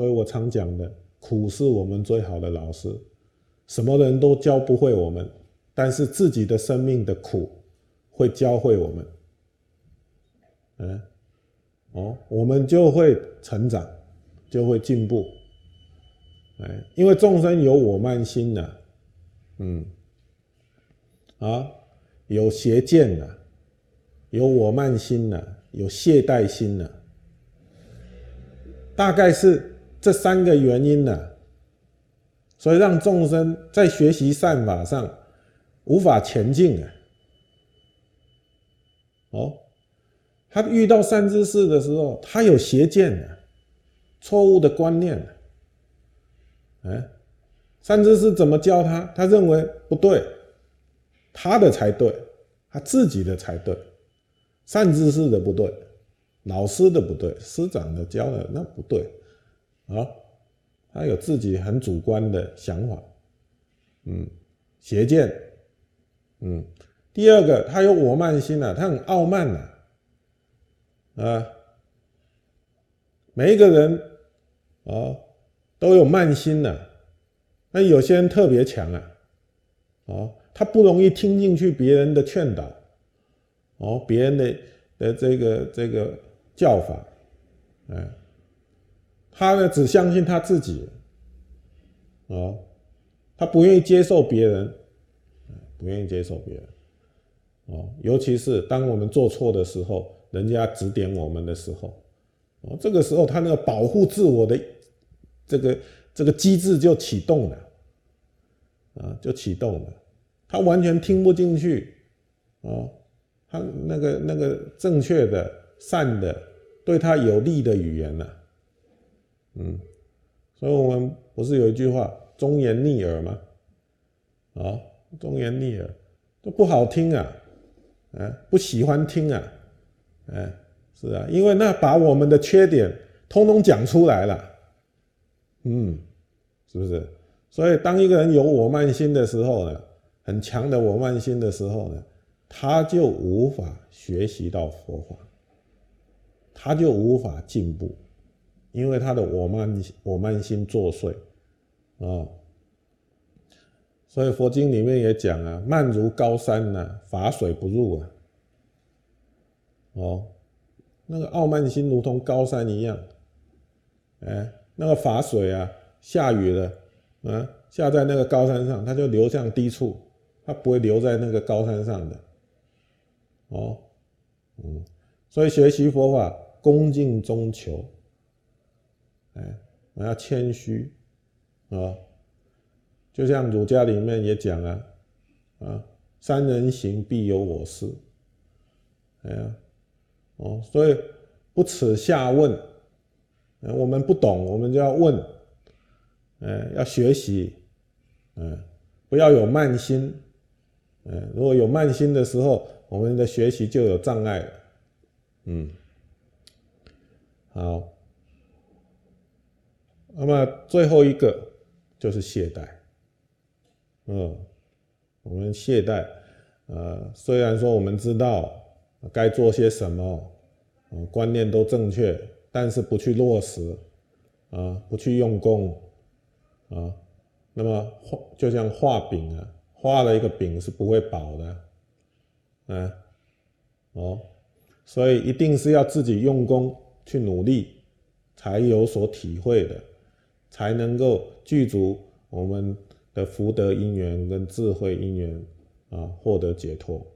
所以我常讲的，苦是我们最好的老师，什么人都教不会我们，但是自己的生命的苦会教会我们，嗯，哦，我们就会成长，就会进步，哎，因为众生有我慢心的，嗯，啊，有邪见的，有我慢心的，有懈怠心的。大概是这三个原因呢，所以让众生在学习善法上无法前进啊。哦，他遇到善知识的时候，他有邪见的、错误的观念哎，善知识怎么教他？他认为不对，他的才对，他自己的才对，善知识的不对。老师的不对，师长的教的那不对，啊，他有自己很主观的想法，嗯，邪见，嗯，第二个他有我慢心啊，他很傲慢呐，啊，每一个人啊都有慢心呐，那有些人特别强啊，啊，他不容易听进去别人的劝导，哦，别人的的这个这个。教法，哎，他呢只相信他自己，啊，他不愿意接受别人，不愿意接受别人，哦，尤其是当我们做错的时候，人家指点我们的时候，哦，这个时候他那个保护自我的这个这个机制就启动了，啊，就启动了，他完全听不进去，哦，他那个那个正确的善的。对他有利的语言呢，嗯，所以我们不是有一句话“忠言逆耳”吗？啊，忠言逆耳都不好听啊，啊，不喜欢听啊，哎，是啊，因为那把我们的缺点通通讲出来了，嗯，是不是？所以当一个人有我慢心的时候呢，很强的我慢心的时候呢，他就无法学习到佛法。他就无法进步，因为他的我慢我慢心作祟啊。所以佛经里面也讲啊，慢如高山呐，法水不入啊。哦，那个傲慢心如同高山一样，哎，那个法水啊，下雨了啊，下在那个高山上，它就流向低处，它不会留在那个高山上的。哦，嗯，所以学习佛法。恭敬中求，哎，我要谦虚啊！就像儒家里面也讲啊，啊，三人行必有我师，哎呀，哦，所以不耻下问，哎我们不懂，我们就要问，哎，要学习，嗯，不要有慢心，嗯，如果有慢心的时候，我们的学习就有障碍，嗯。好，那么最后一个就是懈怠。嗯，我们懈怠，呃，虽然说我们知道该做些什么，嗯，观念都正确，但是不去落实，啊，不去用功，啊，那么画就像画饼啊，画了一个饼是不会饱的，啊，哦，所以一定是要自己用功。去努力，才有所体会的，才能够具足我们的福德因缘跟智慧因缘啊，获得解脱。